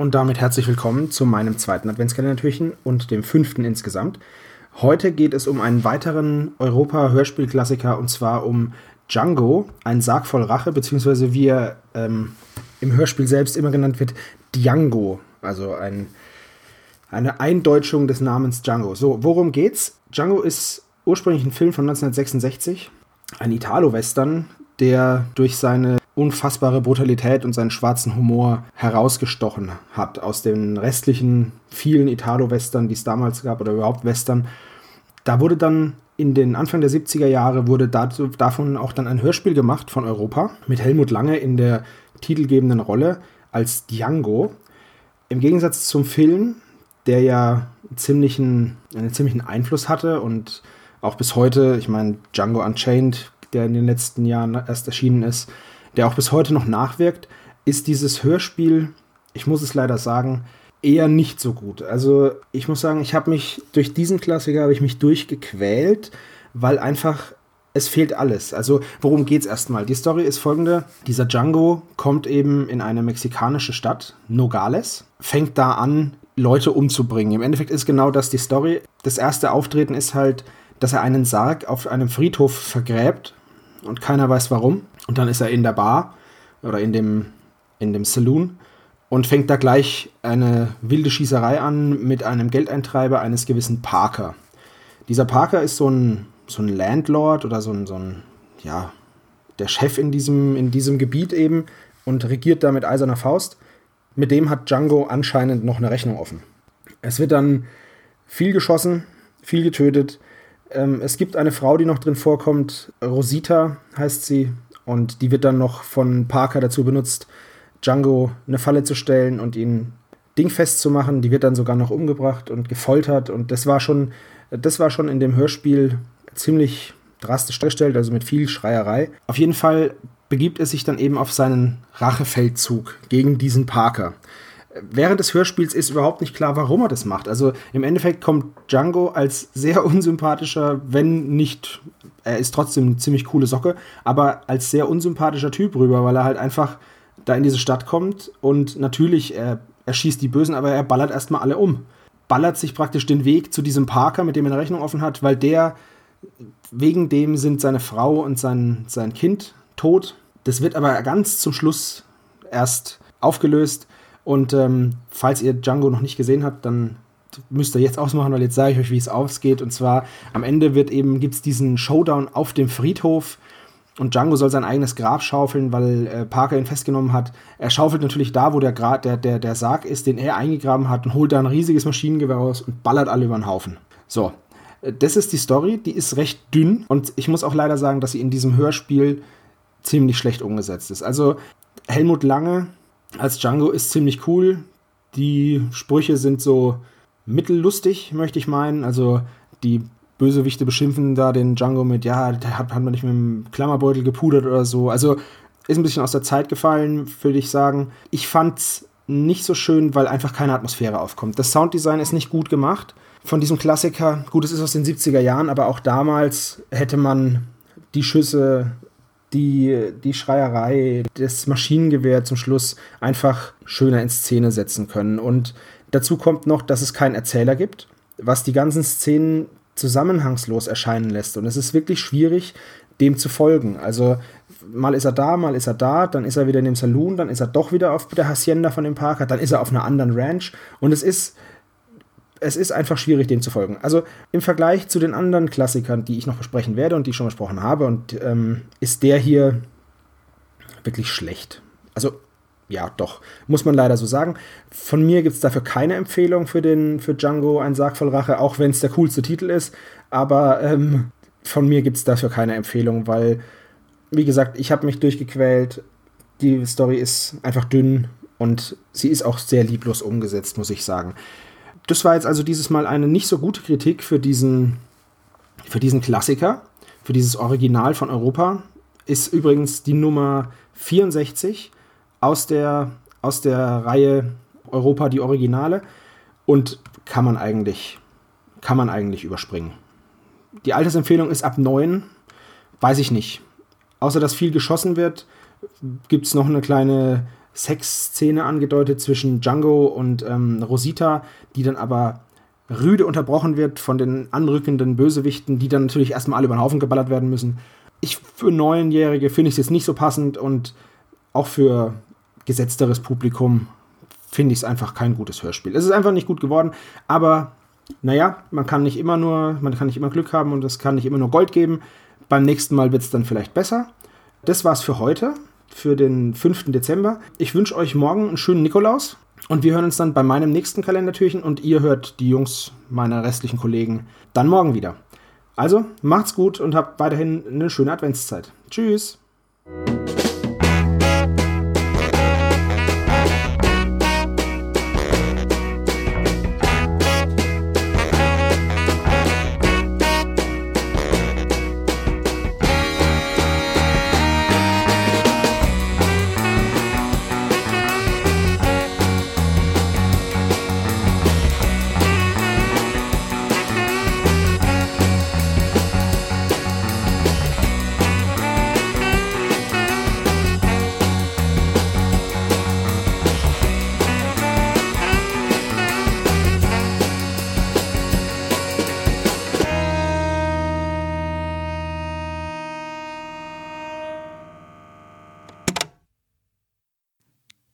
Und damit herzlich willkommen zu meinem zweiten Adventskalendertürchen und dem fünften insgesamt. Heute geht es um einen weiteren Europa-Hörspielklassiker und zwar um Django, ein Sarg voll Rache, beziehungsweise wie er ähm, im Hörspiel selbst immer genannt wird, Django. Also ein, eine Eindeutschung des Namens Django. So, worum geht's? Django ist ursprünglich ein Film von 1966, ein Italo-Western, der durch seine unfassbare Brutalität und seinen schwarzen Humor herausgestochen hat aus den restlichen vielen Italo-Western, die es damals gab oder überhaupt Western. Da wurde dann in den Anfang der 70er Jahre wurde dazu, davon auch dann ein Hörspiel gemacht von Europa mit Helmut Lange in der titelgebenden Rolle als Django. Im Gegensatz zum Film, der ja ziemlichen, einen ziemlichen Einfluss hatte und auch bis heute, ich meine, Django Unchained, der in den letzten Jahren erst erschienen ist, der auch bis heute noch nachwirkt, ist dieses Hörspiel, ich muss es leider sagen, eher nicht so gut. Also ich muss sagen, ich habe mich durch diesen Klassiker habe ich mich durchgequält, weil einfach es fehlt alles. Also worum geht es erstmal? Die Story ist folgende: Dieser Django kommt eben in eine mexikanische Stadt, Nogales, fängt da an, Leute umzubringen. Im Endeffekt ist genau das die Story. Das erste Auftreten ist halt, dass er einen Sarg auf einem Friedhof vergräbt und keiner weiß warum. Und dann ist er in der Bar oder in dem, in dem Saloon und fängt da gleich eine wilde Schießerei an mit einem Geldeintreiber eines gewissen Parker. Dieser Parker ist so ein, so ein Landlord oder so ein, so ein, ja, der Chef in diesem, in diesem Gebiet eben und regiert da mit eiserner Faust. Mit dem hat Django anscheinend noch eine Rechnung offen. Es wird dann viel geschossen, viel getötet, ähm, es gibt eine Frau, die noch drin vorkommt, Rosita heißt sie, und die wird dann noch von Parker dazu benutzt, Django eine Falle zu stellen und ihn dingfest zu machen. Die wird dann sogar noch umgebracht und gefoltert und das war schon, das war schon in dem Hörspiel ziemlich drastisch dargestellt, also mit viel Schreierei. Auf jeden Fall begibt er sich dann eben auf seinen Rachefeldzug gegen diesen Parker während des Hörspiels ist überhaupt nicht klar, warum er das macht. Also im Endeffekt kommt Django als sehr unsympathischer, wenn nicht, er ist trotzdem eine ziemlich coole Socke, aber als sehr unsympathischer Typ rüber, weil er halt einfach da in diese Stadt kommt und natürlich, er, er schießt die Bösen, aber er ballert erstmal alle um. Ballert sich praktisch den Weg zu diesem Parker, mit dem er eine Rechnung offen hat, weil der, wegen dem sind seine Frau und sein, sein Kind tot. Das wird aber ganz zum Schluss erst aufgelöst und ähm, falls ihr Django noch nicht gesehen habt, dann müsst ihr jetzt ausmachen, weil jetzt sage ich euch, wie es ausgeht. Und zwar am Ende wird eben, gibt es diesen Showdown auf dem Friedhof und Django soll sein eigenes Grab schaufeln, weil äh, Parker ihn festgenommen hat. Er schaufelt natürlich da, wo der, Gra der, der, der Sarg ist, den er eingegraben hat und holt da ein riesiges Maschinengewehr raus und ballert alle über den Haufen. So, äh, das ist die Story, die ist recht dünn und ich muss auch leider sagen, dass sie in diesem Hörspiel ziemlich schlecht umgesetzt ist. Also Helmut Lange als Django ist ziemlich cool. Die Sprüche sind so mittellustig, möchte ich meinen. Also die Bösewichte beschimpfen da den Django mit, ja, der hat, hat man nicht mit dem Klammerbeutel gepudert oder so. Also ist ein bisschen aus der Zeit gefallen, würde ich sagen. Ich fand's nicht so schön, weil einfach keine Atmosphäre aufkommt. Das Sounddesign ist nicht gut gemacht von diesem Klassiker. Gut, es ist aus den 70er Jahren, aber auch damals hätte man die Schüsse die, die Schreierei, das Maschinengewehr zum Schluss einfach schöner in Szene setzen können. Und dazu kommt noch, dass es keinen Erzähler gibt, was die ganzen Szenen zusammenhangslos erscheinen lässt. Und es ist wirklich schwierig, dem zu folgen. Also mal ist er da, mal ist er da, dann ist er wieder in dem Saloon, dann ist er doch wieder auf der Hacienda von dem Parker, dann ist er auf einer anderen Ranch. Und es ist es ist einfach schwierig, dem zu folgen. Also im Vergleich zu den anderen Klassikern, die ich noch besprechen werde und die ich schon besprochen habe, und ähm, ist der hier wirklich schlecht. Also ja, doch, muss man leider so sagen. Von mir gibt es dafür keine Empfehlung für, den, für Django, ein Sarg voll Rache, auch wenn es der coolste Titel ist. Aber ähm, von mir gibt es dafür keine Empfehlung, weil, wie gesagt, ich habe mich durchgequält. Die Story ist einfach dünn und sie ist auch sehr lieblos umgesetzt, muss ich sagen. Das war jetzt also dieses Mal eine nicht so gute Kritik für diesen, für diesen Klassiker, für dieses Original von Europa. Ist übrigens die Nummer 64 aus der, aus der Reihe Europa die Originale und kann man eigentlich, kann man eigentlich überspringen. Die Altersempfehlung ist ab 9, weiß ich nicht. Außer dass viel geschossen wird, gibt es noch eine kleine Sexszene angedeutet zwischen Django und ähm, Rosita, die dann aber rüde unterbrochen wird von den anrückenden Bösewichten, die dann natürlich erstmal alle über den Haufen geballert werden müssen. Ich für Neunjährige finde ich es jetzt nicht so passend und auch für gesetzteres Publikum finde ich es einfach kein gutes Hörspiel. Es ist einfach nicht gut geworden, aber naja, man kann nicht immer nur, man kann nicht immer Glück haben und es kann nicht immer nur Gold geben. Beim nächsten Mal wird es dann vielleicht besser. Das war's für heute, für den 5. Dezember. Ich wünsche euch morgen einen schönen Nikolaus und wir hören uns dann bei meinem nächsten Kalendertürchen und ihr hört die Jungs meiner restlichen Kollegen dann morgen wieder. Also macht's gut und habt weiterhin eine schöne Adventszeit. Tschüss!